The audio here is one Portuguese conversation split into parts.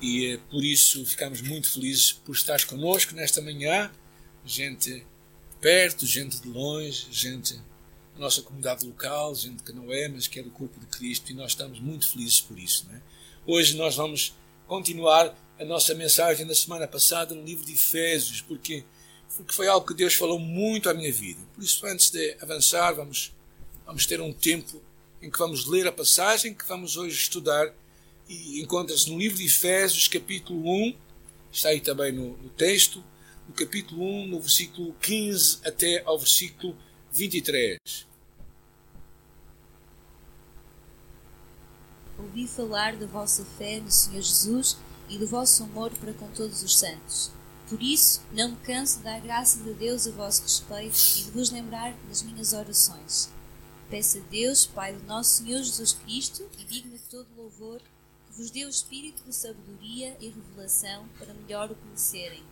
e eh, por isso ficamos muito felizes por estares connosco nesta manhã. Gente perto, gente de longe, gente da nossa comunidade local, gente que não é, mas que é do corpo de Cristo, e nós estamos muito felizes por isso. É? Hoje nós vamos continuar a nossa mensagem da semana passada no livro de Efésios, porque, porque foi algo que Deus falou muito à minha vida. Por isso, antes de avançar, vamos, vamos ter um tempo em que vamos ler a passagem que vamos hoje estudar e encontra-se no livro de Efésios, capítulo 1, está aí também no, no, texto, no capítulo 1, no versículo 15 até ao versículo 23. Ouvi falar da vossa fé no Senhor Jesus e do vosso amor para com todos os santos. Por isso, não me canso de dar graças a Deus a vosso respeito e de vos lembrar nas minhas orações. Peço a Deus, Pai do nosso Senhor Jesus Cristo, e digno de todo louvor, vos o espírito de sabedoria e revelação para melhor o conhecerem.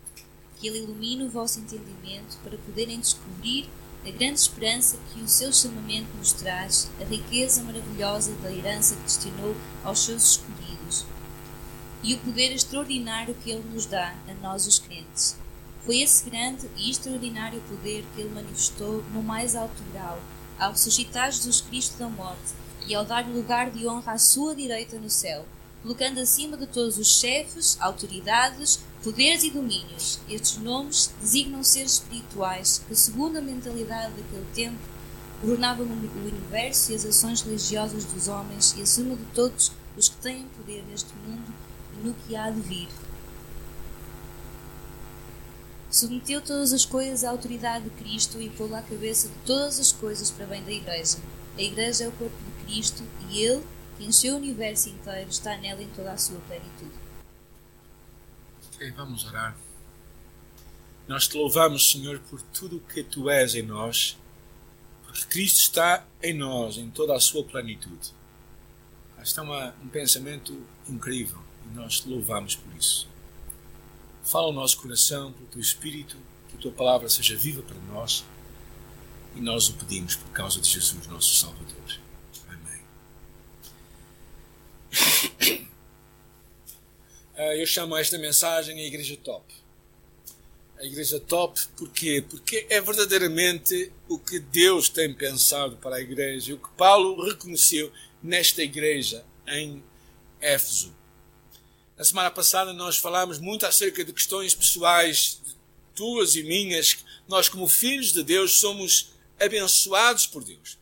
Que Ele ilumine o vosso entendimento para poderem descobrir a grande esperança que o seu chamamento nos traz, a riqueza maravilhosa da herança que destinou aos seus escolhidos e o poder extraordinário que Ele nos dá a nós os crentes. Foi esse grande e extraordinário poder que Ele manifestou no mais alto grau, ao suscitar Jesus Cristo da morte e ao dar lugar de honra à sua direita no céu, colocando acima de todos os chefes, autoridades, poderes e domínios. Estes nomes designam seres espirituais que, segundo a mentalidade daquele tempo, governavam o universo e as ações religiosas dos homens e acima de todos os que têm poder neste mundo e no que há de vir. Submeteu todas as coisas à autoridade de Cristo e pô-la à cabeça de todas as coisas para bem da Igreja. A Igreja é o corpo de Cristo e Ele, encheu o universo inteiro, está nela em toda a sua plenitude. Ok, vamos orar. Nós te louvamos, Senhor, por tudo o que tu és em nós, porque Cristo está em nós, em toda a sua plenitude. Este é um pensamento incrível e nós te louvamos por isso. Fala o nosso coração, pelo teu Espírito, que a tua palavra seja viva para nós e nós o pedimos por causa de Jesus, nosso Salvador. Ah, eu chamo esta mensagem a Igreja Top. A Igreja Top, porquê? Porque é verdadeiramente o que Deus tem pensado para a Igreja, o que Paulo reconheceu nesta Igreja em Éfeso. Na semana passada nós falámos muito acerca de questões pessoais, tuas e minhas. Nós, como filhos de Deus, somos abençoados por Deus.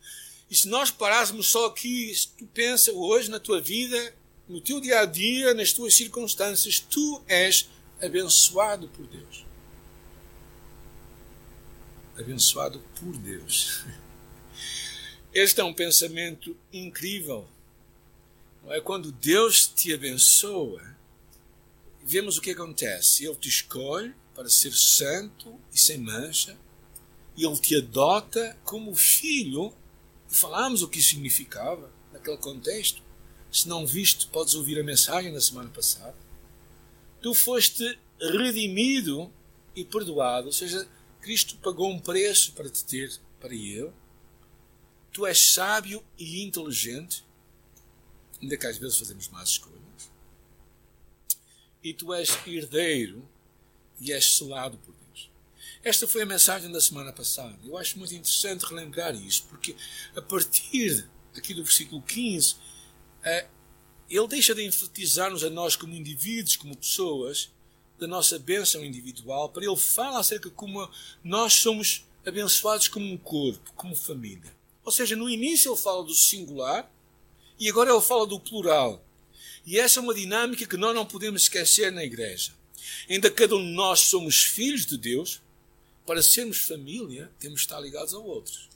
E se nós parássemos só aqui, tu pensa hoje na tua vida, no teu dia a dia, nas tuas circunstâncias, tu és abençoado por Deus. Abençoado por Deus. Este é um pensamento incrível. Não é quando Deus te abençoa, vemos o que acontece. Ele te escolhe para ser santo e sem mancha, e ele te adota como filho. E falámos o que isso significava naquele contexto. Se não viste, podes ouvir a mensagem da semana passada. Tu foste redimido e perdoado, ou seja, Cristo pagou um preço para te ter para Ele. Tu és sábio e inteligente, ainda que às vezes fazemos más escolhas. E tu és herdeiro e és selado por. Esta foi a mensagem da semana passada. Eu acho muito interessante relembrar isso, porque a partir aqui do versículo 15, é, ele deixa de enfatizar-nos a nós como indivíduos, como pessoas, da nossa bênção individual, para ele falar acerca de como nós somos abençoados como um corpo, como família. Ou seja, no início ele fala do singular e agora ele fala do plural. E essa é uma dinâmica que nós não podemos esquecer na igreja. Ainda cada um de nós somos filhos de Deus, para sermos família, temos de estar ligados a outros.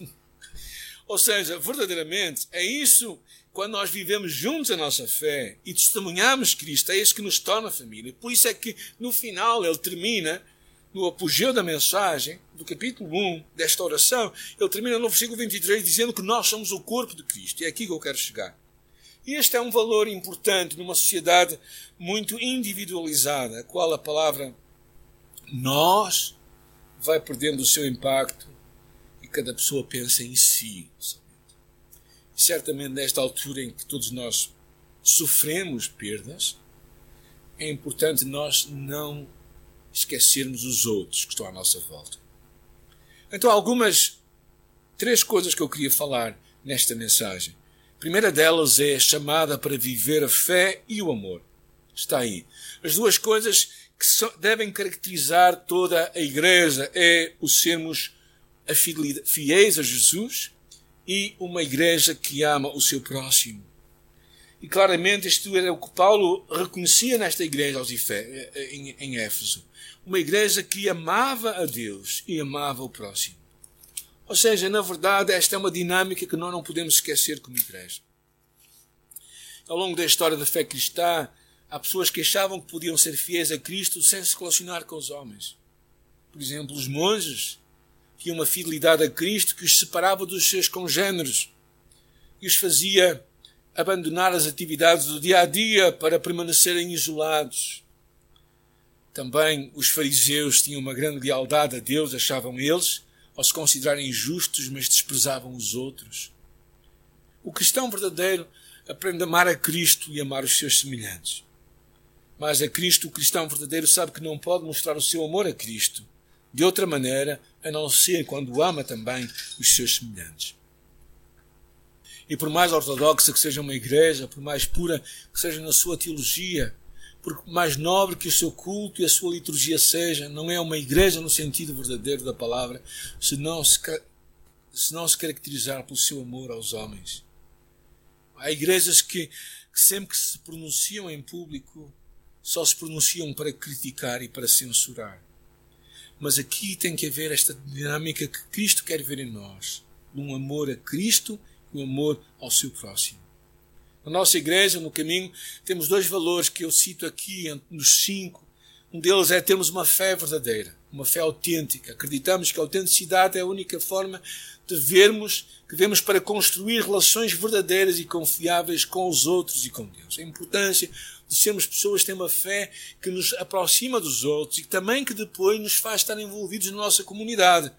Ou seja, verdadeiramente, é isso quando nós vivemos juntos a nossa fé e testemunhamos Cristo, é isso que nos torna família. Por isso é que no final ele termina, no apogeu da mensagem, do capítulo 1 desta oração, ele termina no versículo 23 dizendo que nós somos o corpo de Cristo. E é aqui que eu quero chegar. E este é um valor importante numa sociedade muito individualizada, a qual a palavra nós vai perdendo o seu impacto e cada pessoa pensa em si certamente nesta altura em que todos nós sofremos perdas, é importante nós não esquecermos os outros que estão à nossa volta. Então, algumas três coisas que eu queria falar nesta mensagem. A primeira delas é a chamada para viver a fé e o amor. Está aí. As duas coisas que devem caracterizar toda a igreja é o sermos fiéis a Jesus e uma igreja que ama o seu próximo. E claramente isto era o que Paulo reconhecia nesta igreja em, em Éfeso. Uma igreja que amava a Deus e amava o próximo. Ou seja, na verdade, esta é uma dinâmica que nós não podemos esquecer como igreja. Ao longo da história da fé cristã, há pessoas que achavam que podiam ser fiéis a Cristo sem se relacionar com os homens. Por exemplo, os monges tinham uma fidelidade a Cristo que os separava dos seus congêneres e os fazia abandonar as atividades do dia a dia para permanecerem isolados. Também os fariseus tinham uma grande lealdade a Deus, achavam eles, ao se considerarem justos, mas desprezavam os outros. O cristão verdadeiro aprende a amar a Cristo e amar os seus semelhantes. Mas a Cristo, o cristão verdadeiro sabe que não pode mostrar o seu amor a Cristo de outra maneira a não ser quando ama também os seus semelhantes. E por mais ortodoxa que seja uma igreja, por mais pura que seja na sua teologia, por mais nobre que o seu culto e a sua liturgia seja, não é uma igreja no sentido verdadeiro da palavra, se não se, se, não se caracterizar pelo seu amor aos homens. Há igrejas que, que sempre que se pronunciam em público, só se pronunciam para criticar e para censurar. Mas aqui tem que haver esta dinâmica que Cristo quer ver em nós, um amor a Cristo e um amor ao seu próximo. Na nossa igreja, no caminho, temos dois valores que eu cito aqui nos cinco. Um deles é termos uma fé verdadeira, uma fé autêntica. Acreditamos que a autenticidade é a única forma de vermos que vemos para construir relações verdadeiras e confiáveis com os outros e com Deus. A importância de sermos pessoas que têm uma fé que nos aproxima dos outros e também que depois nos faz estar envolvidos na nossa comunidade.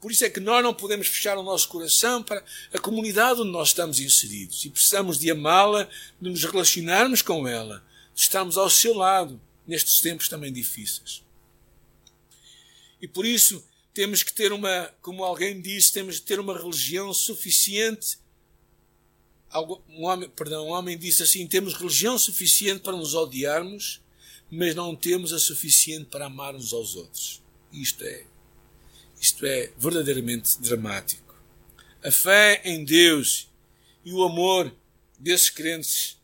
Por isso é que nós não podemos fechar o nosso coração para a comunidade onde nós estamos inseridos e precisamos de amá-la, de nos relacionarmos com ela, de estarmos ao seu lado nestes tempos também difíceis. E por isso temos que ter uma, como alguém disse, temos que ter uma religião suficiente. Um homem, perdão, um homem disse assim: temos religião suficiente para nos odiarmos, mas não temos a suficiente para amar aos outros. Isto é isto é verdadeiramente dramático. A fé em Deus e o amor desses crentes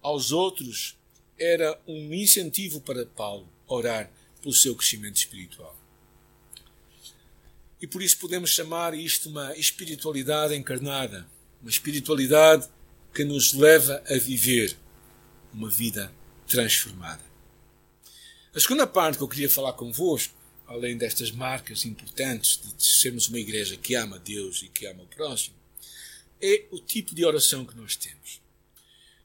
aos outros era um incentivo para Paulo orar pelo seu crescimento espiritual. E por isso podemos chamar isto uma espiritualidade encarnada, uma espiritualidade que nos leva a viver uma vida transformada. A segunda parte que eu queria falar convosco além destas marcas importantes de sermos uma igreja que ama Deus e que ama o próximo, é o tipo de oração que nós temos.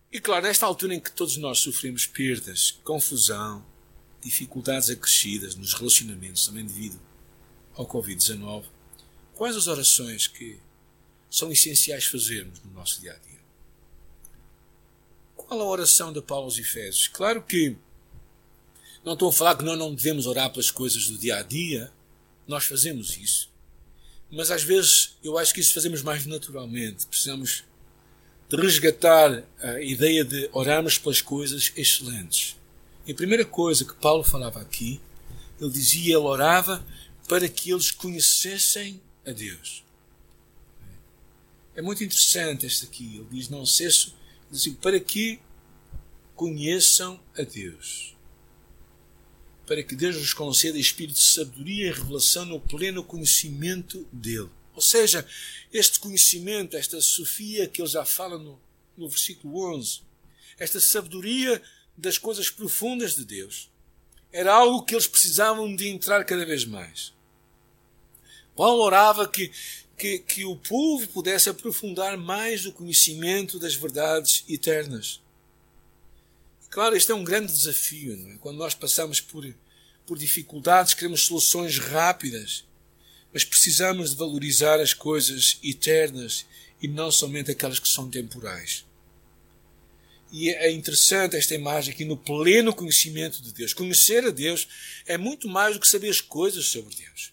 E claro, nesta altura em que todos nós sofremos perdas, confusão, dificuldades acrescidas nos relacionamentos, também devido ao Covid-19, quais as orações que são essenciais fazermos no nosso dia a dia? Qual a oração de Paulo aos Efésios? Claro que não estou a falar que nós não devemos orar pelas coisas do dia a dia. Nós fazemos isso. Mas às vezes eu acho que isso fazemos mais naturalmente. Precisamos de resgatar a ideia de orarmos pelas coisas excelentes. E a primeira coisa que Paulo falava aqui, ele dizia, ele orava para que eles conhecessem a Deus. É muito interessante este aqui. Ele diz: Não cesso, diz assim, para que conheçam a Deus para que Deus nos conceda espírito de sabedoria e revelação no pleno conhecimento dele. Ou seja, este conhecimento, esta Sofia que ele já fala no, no versículo 11, esta sabedoria das coisas profundas de Deus, era algo que eles precisavam de entrar cada vez mais. Paulo orava que, que, que o povo pudesse aprofundar mais o conhecimento das verdades eternas. Claro, este é um grande desafio. É? Quando nós passamos por, por dificuldades, queremos soluções rápidas, mas precisamos de valorizar as coisas eternas e não somente aquelas que são temporais. E é interessante esta imagem aqui no pleno conhecimento de Deus. Conhecer a Deus é muito mais do que saber as coisas sobre Deus.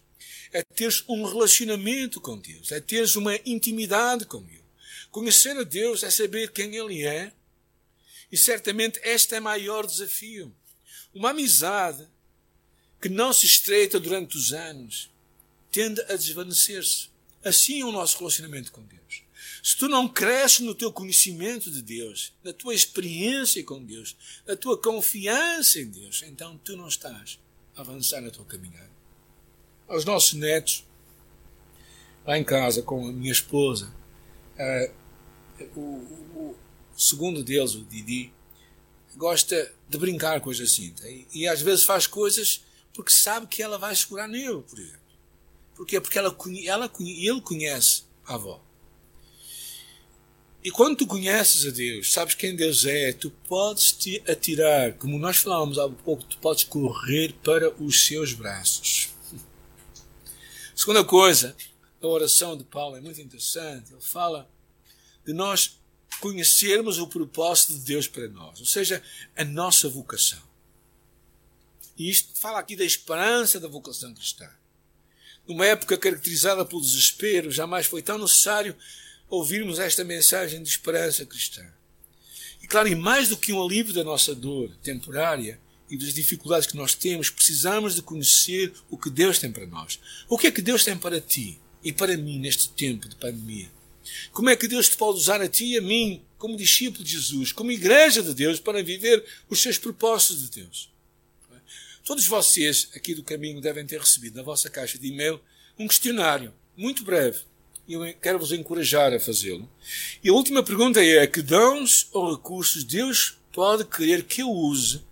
É teres um relacionamento com Deus, é teres uma intimidade com Ele. Conhecer a Deus é saber quem Ele é. E certamente este é o maior desafio. Uma amizade que não se estreita durante os anos tende a desvanecer-se. Assim é o nosso relacionamento com Deus. Se tu não cresces no teu conhecimento de Deus, na tua experiência com Deus, na tua confiança em Deus, então tu não estás a avançar na tua caminhada. Aos nossos netos, lá em casa com a minha esposa, uh, o, o, segundo deles, o Didi, gosta de brincar com a Jacinta e, e às vezes faz coisas porque sabe que ela vai segurar nele, por exemplo. Porquê? Porque ela, ela, ele conhece a avó. E quando tu conheces a Deus, sabes quem Deus é, tu podes te atirar, como nós falávamos há pouco, tu podes correr para os seus braços. Segunda coisa, a oração de Paulo é muito interessante. Ele fala de nós conhecermos o propósito de Deus para nós, ou seja, a nossa vocação. E isto fala aqui da esperança da vocação cristã. Numa época caracterizada pelo desespero, jamais foi tão necessário ouvirmos esta mensagem de esperança cristã. E claro, e mais do que um alívio da nossa dor temporária e das dificuldades que nós temos, precisamos de conhecer o que Deus tem para nós. O que é que Deus tem para ti e para mim neste tempo de pandemia? Como é que Deus te pode usar a ti e a mim como discípulo de Jesus, como igreja de Deus, para viver os seus propósitos de Deus? Todos vocês aqui do caminho devem ter recebido na vossa caixa de e-mail um questionário muito breve e eu quero vos encorajar a fazê-lo. E a última pergunta é: que dons ou recursos Deus pode querer que eu use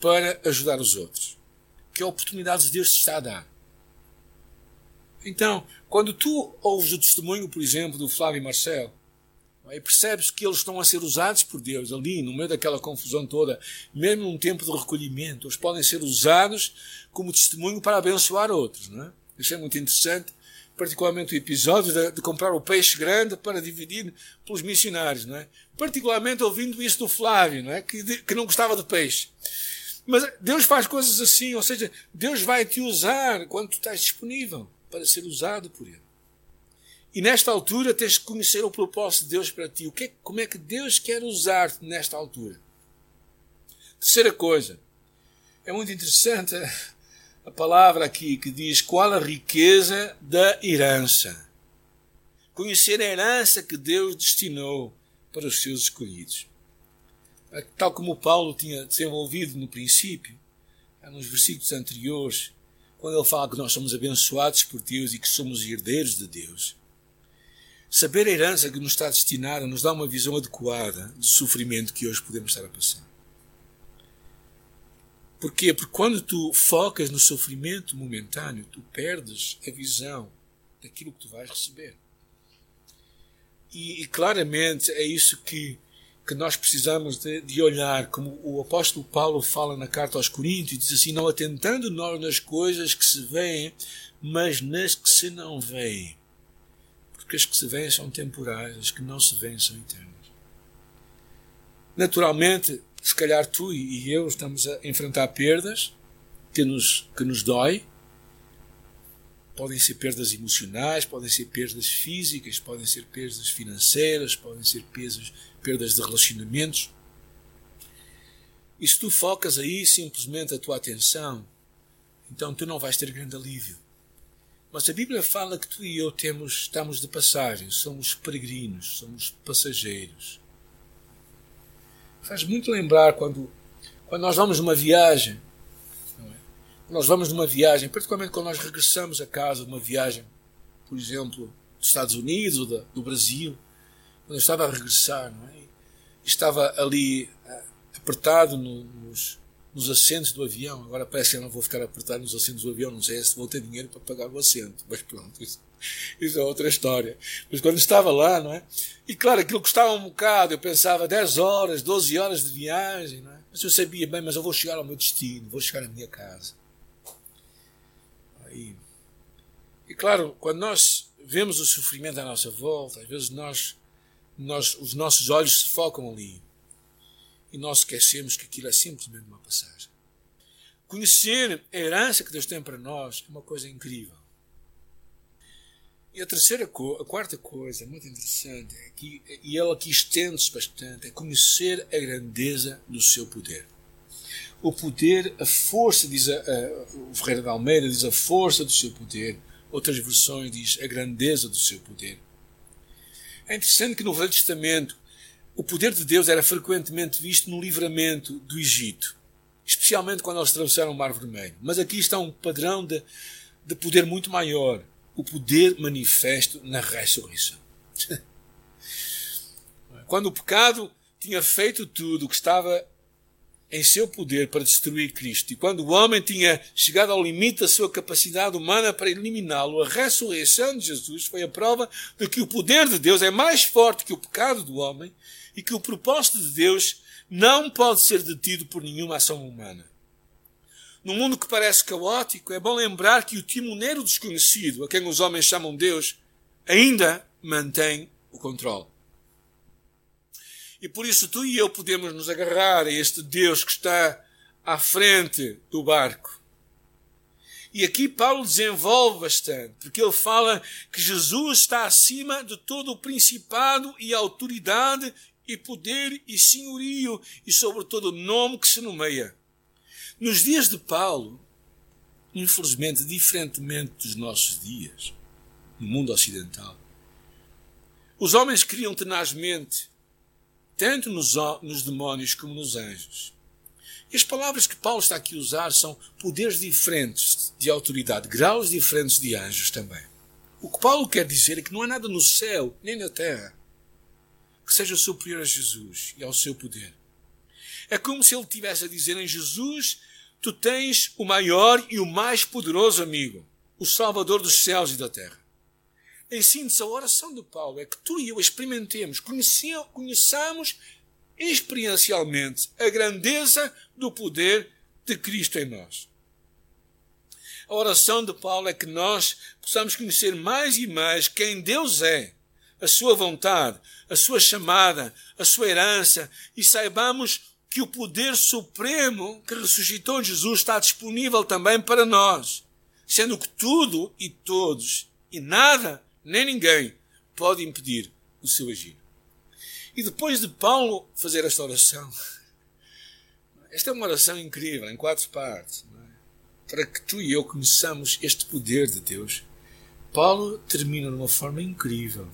para ajudar os outros? Que oportunidades Deus te está a dar? Então, quando tu ouves o testemunho, por exemplo, do Flávio e Marcelo, e percebes que eles estão a ser usados por Deus ali, no meio daquela confusão toda, mesmo num tempo de recolhimento, eles podem ser usados como testemunho para abençoar outros. Não é? Isso é muito interessante particularmente o episódio de, de, comprar o peixe grande para dividir pelos missionários, não é? Particularmente ouvindo isso do Flávio, não é? Que, que não gostava de peixe. Mas Deus faz coisas assim, ou seja, Deus vai te usar quando tu estás disponível para ser usado por Ele. E nesta altura tens que conhecer o propósito de Deus para ti. O que é, como é que Deus quer usar-te nesta altura? Terceira coisa, é muito interessante a palavra aqui que diz qual a riqueza da herança. Conhecer a herança que Deus destinou para os seus escolhidos. Tal como Paulo tinha desenvolvido no princípio, nos versículos anteriores, quando ele fala que nós somos abençoados por Deus e que somos herdeiros de Deus. Saber a herança que nos está destinada nos dá uma visão adequada do sofrimento que hoje podemos estar a passar. Porquê? Porque quando tu focas no sofrimento momentâneo, tu perdes a visão daquilo que tu vais receber. E, e claramente é isso que, que nós precisamos de, de, olhar, como o apóstolo Paulo fala na carta aos Coríntios, diz assim: não atentando nós nas coisas que se veem, mas nas que se não veem. Porque as que se veem são temporais, as que não se veem são eternas. Naturalmente, se calhar tu e eu estamos a enfrentar perdas que nos, que nos dói. Podem ser perdas emocionais, podem ser perdas físicas, podem ser perdas financeiras, podem ser perdas, perdas de relacionamentos. E se tu focas aí simplesmente a tua atenção, então tu não vais ter grande alívio. Mas a Bíblia fala que tu e eu temos, estamos de passagem, somos peregrinos, somos passageiros faz muito lembrar quando, quando nós vamos numa viagem. Nós vamos numa viagem, particularmente quando nós regressamos a casa de uma viagem, por exemplo, dos Estados Unidos ou da, do Brasil, quando eu estava a regressar, é? estava ali uh, apertado no, nos, nos assentos do avião. Agora parece que eu não vou ficar apertado nos assentos do avião, não sei se vou ter dinheiro para pagar o assento, mas pronto, isso, isso é outra história. Mas quando estava lá, não é? E claro, aquilo custava um bocado, eu pensava 10 horas, 12 horas de viagem, não é? Mas eu sabia, bem, mas eu vou chegar ao meu destino, vou chegar à minha casa. Aí, e claro, quando nós vemos o sofrimento à nossa volta, às vezes nós, nós, os nossos olhos se focam ali. e nós esquecemos que aquilo é simplesmente uma passagem. Conhecer a herança que Deus tem para nós é uma coisa incrível. E a terceira a quarta coisa, muito interessante, é que, e ela aqui estende-se bastante, é conhecer a grandeza do seu poder. O poder, a força, diz a, a, o Ferreira de Almeida diz a força do seu poder, outras versões diz a grandeza do seu poder. É interessante que no Velho Testamento o poder de Deus era frequentemente visto no livramento do Egito, especialmente quando eles atravessaram o Mar Vermelho. Mas aqui está um padrão de, de poder muito maior o poder manifesto na ressurreição. Quando o pecado tinha feito tudo o que estava em seu poder para destruir Cristo, e quando o homem tinha chegado ao limite da sua capacidade humana para eliminá-lo, a ressurreição de Jesus foi a prova de que o poder de Deus é mais forte que o pecado do homem e que o propósito de Deus não pode ser detido por nenhuma ação humana. Num mundo que parece caótico, é bom lembrar que o timoneiro desconhecido, a quem os homens chamam Deus, ainda mantém o controle. E por isso tu e eu podemos nos agarrar a este Deus que está à frente do barco. E aqui Paulo desenvolve bastante, porque ele fala que Jesus está acima de todo o principado e autoridade e poder e senhorio e sobre todo o nome que se nomeia. Nos dias de Paulo, infelizmente, diferentemente dos nossos dias, no mundo ocidental, os homens criam tenazmente, tanto nos, nos demónios como nos anjos. E as palavras que Paulo está aqui a usar são poderes diferentes de autoridade, graus diferentes de anjos também. O que Paulo quer dizer é que não há nada no céu nem na terra que seja superior a Jesus e ao seu poder. É como se ele estivesse a dizer em Jesus tu tens o maior e o mais poderoso amigo, o Salvador dos céus e da terra. Em síntese, a oração de Paulo é que tu e eu experimentemos, conheçamos experiencialmente a grandeza do poder de Cristo em nós. A oração de Paulo é que nós possamos conhecer mais e mais quem Deus é, a sua vontade, a sua chamada, a sua herança e saibamos que o poder supremo que ressuscitou Jesus está disponível também para nós, sendo que tudo e todos, e nada nem ninguém, pode impedir o seu agir. E depois de Paulo fazer esta oração, esta é uma oração incrível, em quatro partes, é? para que tu e eu conheçamos este poder de Deus. Paulo termina de uma forma incrível.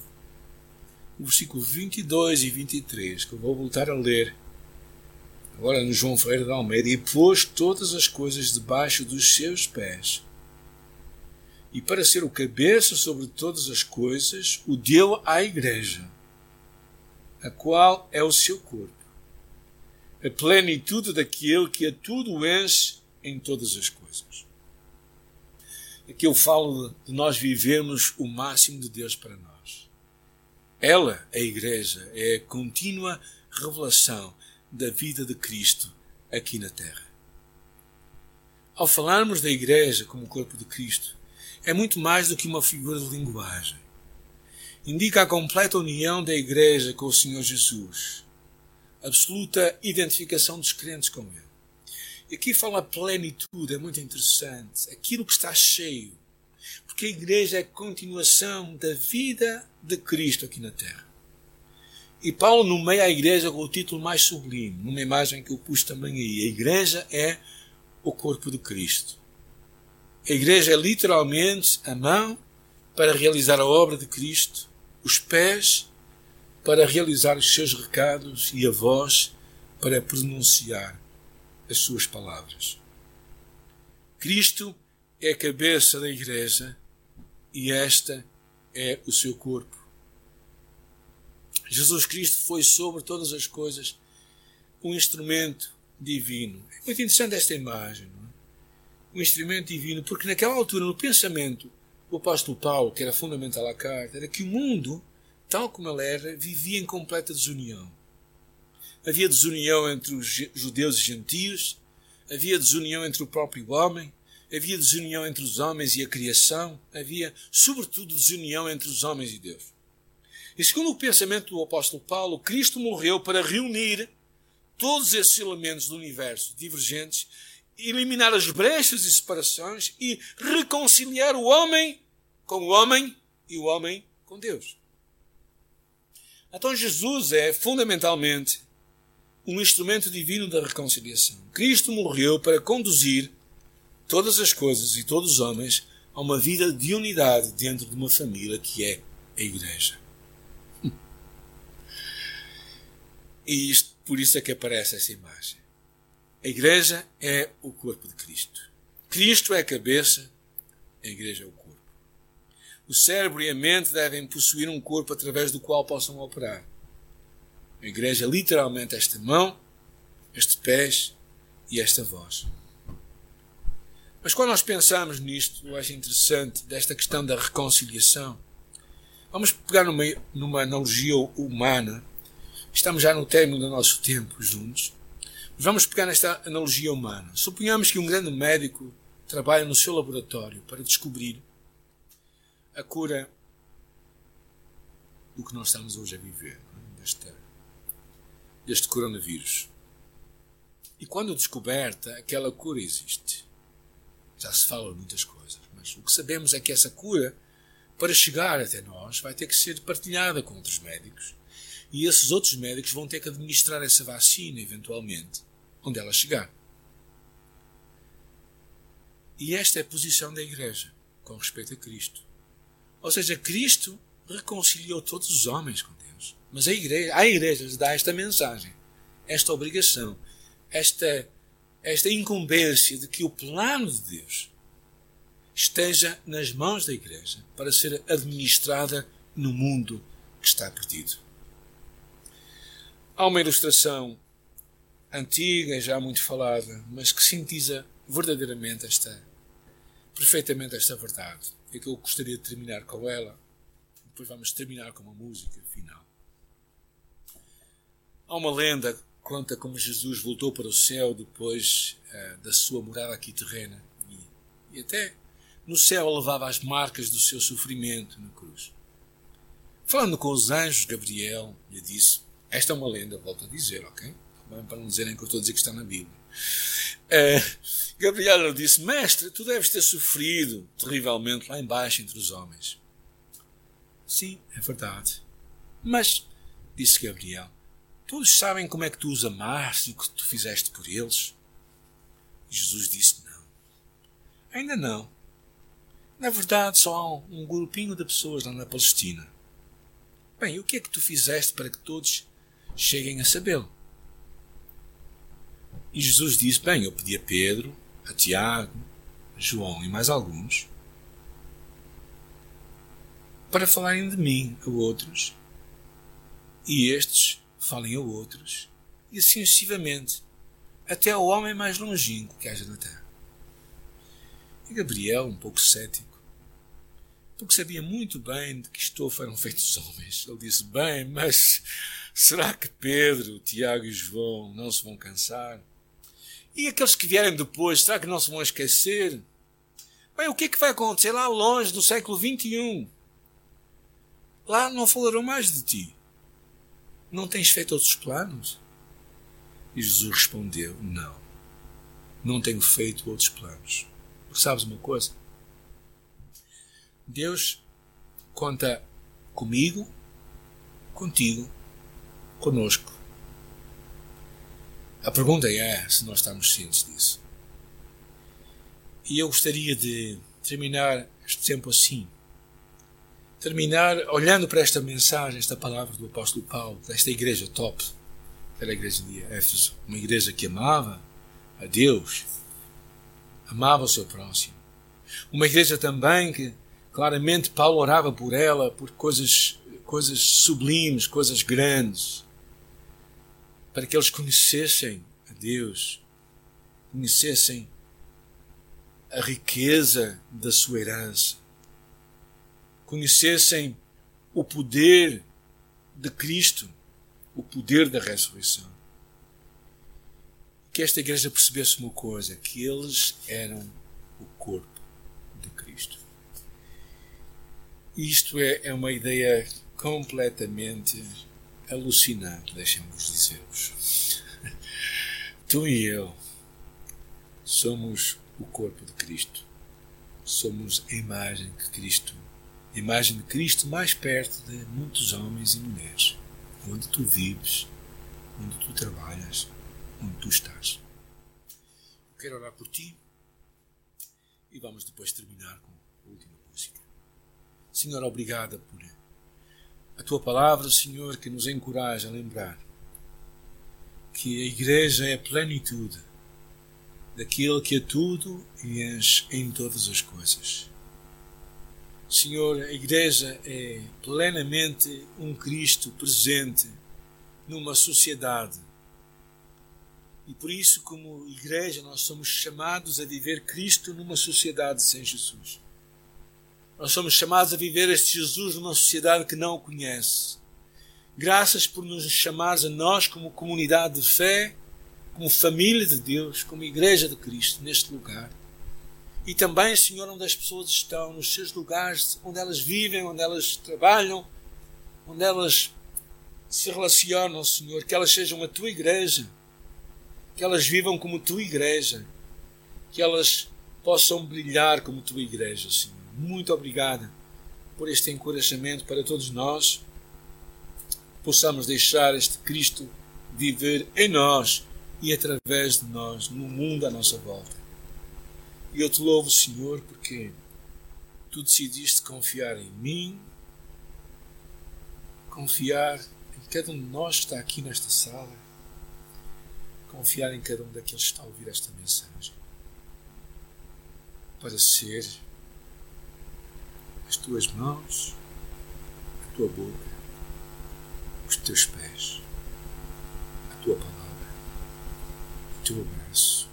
O versículo 22 e 23, que eu vou voltar a ler agora no João Ferreira de Almeida, e pôs todas as coisas debaixo dos seus pés. E para ser o cabeça sobre todas as coisas, o deu à Igreja, a qual é o seu corpo, a plenitude daquele que a tudo enche em todas as coisas. Aqui eu falo de nós vivermos o máximo de Deus para nós. Ela, a Igreja, é a contínua revelação da vida de Cristo aqui na Terra. Ao falarmos da Igreja como corpo de Cristo, é muito mais do que uma figura de linguagem. Indica a completa união da Igreja com o Senhor Jesus, absoluta identificação dos crentes com Ele. E aqui fala plenitude, é muito interessante, aquilo que está cheio, porque a Igreja é a continuação da vida de Cristo aqui na Terra. E Paulo nomeia a igreja com o título mais sublime, numa imagem que eu pus também aí. A igreja é o corpo de Cristo. A igreja é literalmente a mão para realizar a obra de Cristo, os pés para realizar os seus recados e a voz para pronunciar as suas palavras. Cristo é a cabeça da igreja e esta é o seu corpo. Jesus Cristo foi sobre todas as coisas um instrumento divino. É muito interessante esta imagem, não é? Um instrumento divino, porque naquela altura, no pensamento do apóstolo Paulo, que era fundamental à carta, era que o mundo, tal como ele era, vivia em completa desunião. Havia desunião entre os judeus e gentios, havia desunião entre o próprio homem, havia desunião entre os homens e a criação, havia, sobretudo, desunião entre os homens e Deus. E segundo o pensamento do apóstolo Paulo, Cristo morreu para reunir todos esses elementos do universo divergentes, eliminar as brechas e separações e reconciliar o homem com o homem e o homem com Deus. Então Jesus é fundamentalmente um instrumento divino da reconciliação. Cristo morreu para conduzir todas as coisas e todos os homens a uma vida de unidade dentro de uma família que é a Igreja. E isto, por isso é que aparece essa imagem. A Igreja é o corpo de Cristo. Cristo é a cabeça, a Igreja é o corpo. O cérebro e a mente devem possuir um corpo através do qual possam operar. A Igreja é literalmente esta mão, este pés e esta voz. Mas quando nós pensamos nisto, eu acho interessante, desta questão da reconciliação, vamos pegar numa, numa analogia humana. Estamos já no término do nosso tempo juntos. Vamos pegar nesta analogia humana. Suponhamos que um grande médico trabalha no seu laboratório para descobrir a cura do que nós estamos hoje a viver, é? deste, deste coronavírus. E quando descoberta, aquela cura existe. Já se fala muitas coisas, mas o que sabemos é que essa cura, para chegar até nós, vai ter que ser partilhada com outros médicos. E esses outros médicos vão ter que administrar essa vacina, eventualmente, onde ela chegar. E esta é a posição da Igreja com respeito a Cristo. Ou seja, Cristo reconciliou todos os homens com Deus. Mas a igreja, a igreja dá esta mensagem, esta obrigação, esta, esta incumbência de que o plano de Deus esteja nas mãos da igreja para ser administrada no mundo que está perdido. Há uma ilustração antiga, já muito falada, mas que sintetiza verdadeiramente esta, perfeitamente esta verdade é que eu gostaria de terminar com ela. Depois vamos terminar com uma música final. Há uma lenda que conta como Jesus voltou para o céu depois uh, da sua morada aqui terrena. E, e até no céu levava as marcas do seu sofrimento na cruz. Falando com os anjos, Gabriel lhe disse: Esta é uma lenda, volto a dizer, ok? Para não dizerem que eu estou a dizer que está na Bíblia. Uh, Gabriel disse: Mestre, tu deves ter sofrido terrivelmente lá embaixo entre os homens. Sim, é verdade. Mas, disse Gabriel, todos sabem como é que tu os amaste e o que tu fizeste por eles? Jesus disse: Não. Ainda não. Na verdade, só há um grupinho de pessoas lá na Palestina. Bem, o que é que tu fizeste para que todos cheguem a sabê-lo? E Jesus disse: Bem, eu pedi a Pedro, a Tiago, a João e mais alguns, para falarem de mim a outros, e estes falem a outros, e assim sucessivamente, até ao homem mais longínquo que haja na terra. E Gabriel, um pouco cético, porque sabia muito bem de que estofo eram feitos homens, ele disse: Bem, mas será que Pedro, Tiago e João não se vão cansar? E aqueles que vierem depois, será que não se vão esquecer? Bem, o que é que vai acontecer lá longe no século XXI? Lá não falarão mais de ti. Não tens feito outros planos? E Jesus respondeu: Não, não tenho feito outros planos. Porque sabes uma coisa? Deus conta comigo, contigo, conosco a pergunta é se nós estamos cientes disso. E eu gostaria de terminar este tempo assim. Terminar olhando para esta mensagem, esta palavra do apóstolo Paulo, desta igreja top, era a igreja de Éfeso, uma igreja que amava a Deus, amava o seu próximo. Uma igreja também que claramente Paulo orava por ela, por coisas, coisas sublimes, coisas grandes para que eles conhecessem a Deus, conhecessem a riqueza da sua herança, conhecessem o poder de Cristo, o poder da ressurreição. Que esta igreja percebesse uma coisa: que eles eram o corpo de Cristo. Isto é, é uma ideia completamente alucinante, deixem-me dizer-vos. tu e eu somos o corpo de Cristo. Somos a imagem de Cristo. A imagem de Cristo mais perto de muitos homens e mulheres. Onde tu vives, onde tu trabalhas, onde tu estás. Quero orar por ti e vamos depois terminar com a última música. Senhor, obrigada por a tua palavra, Senhor, que nos encoraja a lembrar que a Igreja é a plenitude daquilo que é tudo e enche em todas as coisas. Senhor, a Igreja é plenamente um Cristo presente numa sociedade. E por isso, como Igreja, nós somos chamados a viver Cristo numa sociedade sem Jesus. Nós somos chamados a viver este Jesus numa sociedade que não o conhece. Graças por nos chamares a nós, como comunidade de fé, como família de Deus, como Igreja de Cristo, neste lugar. E também, Senhor, onde as pessoas estão, nos seus lugares, onde elas vivem, onde elas trabalham, onde elas se relacionam, Senhor, que elas sejam a tua igreja, que elas vivam como tua igreja, que elas possam brilhar como tua igreja, Senhor. Muito obrigada por este encorajamento para todos nós. Possamos deixar este Cristo viver em nós e através de nós, no mundo à nossa volta. E eu te louvo, Senhor, porque tu decidiste confiar em mim, confiar em cada um de nós que está aqui nesta sala, confiar em cada um daqueles que está a ouvir esta mensagem, para ser as tuas mãos, a tua boca, os teus pés, a tua palavra teu abraço,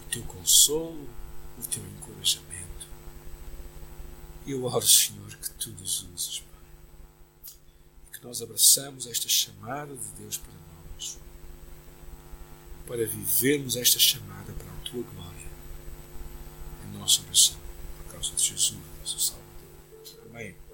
o teu consolo, o teu encorajamento. Eu oro, Senhor, que tu nos uses, Pai. E que nós abraçamos esta chamada de Deus para nós. Para vivermos esta chamada para a tua glória. Em nossa oração, por causa de Jesus, nosso Salvador. Amém.